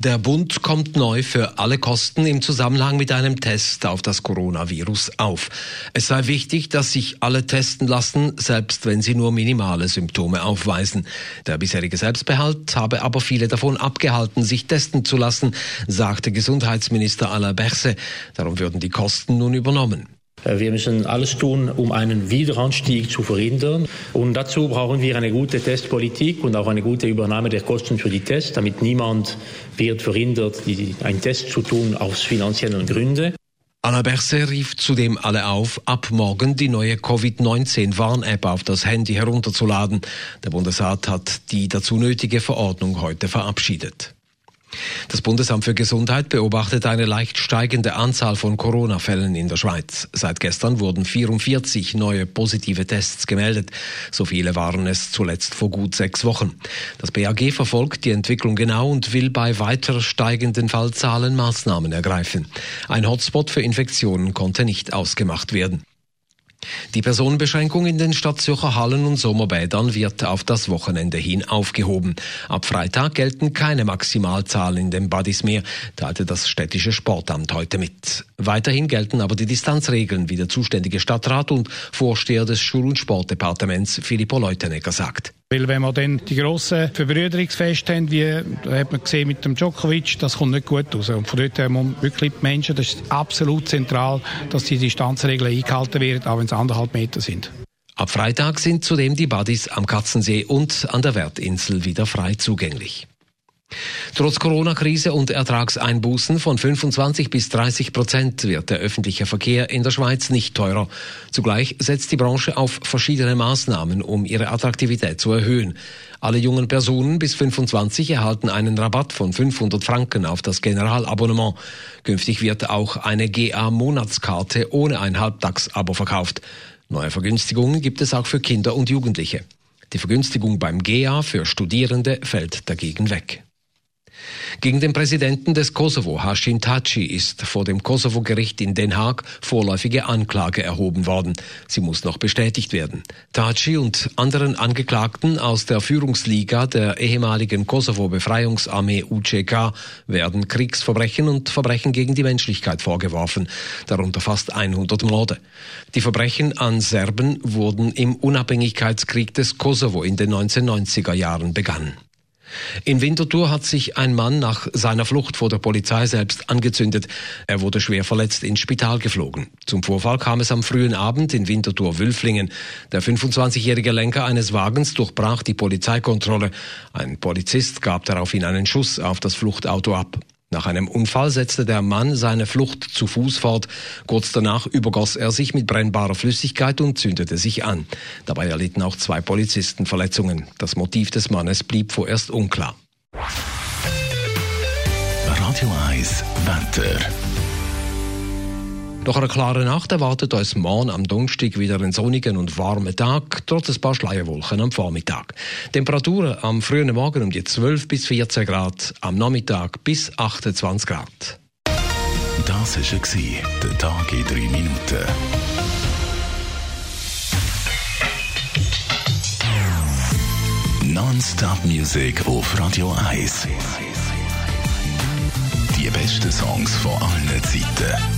Der Bund kommt neu für alle Kosten im Zusammenhang mit einem Test auf das Coronavirus auf. Es sei wichtig, dass sich alle testen lassen, selbst wenn sie nur minimale Symptome aufweisen. Der bisherige Selbstbehalt habe aber viele davon abgehalten, sich testen zu lassen, sagte Gesundheitsminister Alain Berset. Darum würden die Kosten nun übernommen. Äh, wir müssen alles tun, um einen Wiederanstieg zu verhindern. Und dazu brauchen wir eine gute Testpolitik und auch eine gute Übernahme der Kosten für die Tests, damit niemand wird verhindert, einen Test zu tun aus finanziellen Gründen. Anna Berset rief zudem alle auf, ab morgen die neue Covid-19-Warn-App auf das Handy herunterzuladen. Der Bundesrat hat die dazu nötige Verordnung heute verabschiedet. Das Bundesamt für Gesundheit beobachtet eine leicht steigende Anzahl von Corona-Fällen in der Schweiz. Seit gestern wurden 44 neue positive Tests gemeldet. So viele waren es zuletzt vor gut sechs Wochen. Das BAG verfolgt die Entwicklung genau und will bei weiter steigenden Fallzahlen Maßnahmen ergreifen. Ein Hotspot für Infektionen konnte nicht ausgemacht werden. Die Personenbeschränkung in den Stadtzürcher Hallen und Sommerbädern wird auf das Wochenende hin aufgehoben. Ab Freitag gelten keine Maximalzahlen in den Badis mehr, teilte das städtische Sportamt heute mit. Weiterhin gelten aber die Distanzregeln, wie der zuständige Stadtrat und Vorsteher des Schul- und Sportdepartements Filippo Leutenegger sagt. Weil wenn wir dann die grossen Verbrüderungsfeste haben, wie hat man gesehen mit dem Djokovic, das kommt nicht gut raus. Und von dort haben wir wirklich die Menschen, das ist absolut zentral, dass die Distanzregeln eingehalten werden, auch wenn es anderthalb Meter sind. Ab Freitag sind zudem die Buddies am Katzensee und an der Wertinsel wieder frei zugänglich. Trotz Corona-Krise und Ertragseinbußen von 25 bis 30 Prozent wird der öffentliche Verkehr in der Schweiz nicht teurer. Zugleich setzt die Branche auf verschiedene Maßnahmen, um ihre Attraktivität zu erhöhen. Alle jungen Personen bis 25 erhalten einen Rabatt von 500 Franken auf das Generalabonnement. Künftig wird auch eine GA-Monatskarte ohne ein Halbtags-Abo verkauft. Neue Vergünstigungen gibt es auch für Kinder und Jugendliche. Die Vergünstigung beim GA für Studierende fällt dagegen weg. Gegen den Präsidenten des Kosovo, Hashim Taci, ist vor dem Kosovo-Gericht in Den Haag vorläufige Anklage erhoben worden. Sie muss noch bestätigt werden. Taci und anderen Angeklagten aus der Führungsliga der ehemaligen Kosovo-Befreiungsarmee UCK werden Kriegsverbrechen und Verbrechen gegen die Menschlichkeit vorgeworfen, darunter fast 100 Morde. Die Verbrechen an Serben wurden im Unabhängigkeitskrieg des Kosovo in den 1990er Jahren begangen. In Winterthur hat sich ein Mann nach seiner Flucht vor der Polizei selbst angezündet. Er wurde schwer verletzt ins Spital geflogen. Zum Vorfall kam es am frühen Abend in Winterthur-Wülflingen. Der 25-jährige Lenker eines Wagens durchbrach die Polizeikontrolle. Ein Polizist gab daraufhin einen Schuss auf das Fluchtauto ab. Nach einem Unfall setzte der Mann seine Flucht zu Fuß fort. Kurz danach übergoss er sich mit brennbarer Flüssigkeit und zündete sich an. Dabei erlitten auch zwei Polizisten Verletzungen. Das Motiv des Mannes blieb vorerst unklar. Radio 1 Wetter. Nach einer klaren Nacht erwartet uns morgen am Donnerstag wieder einen sonnigen und warmen Tag, trotz ein paar Schleierwolken am Vormittag. Temperaturen am frühen Morgen um die 12 bis 14 Grad, am Nachmittag bis 28 Grad. Das war der Tag in drei Minuten. Non-Stop Music auf Radio 1. Die besten Songs von allen Zeiten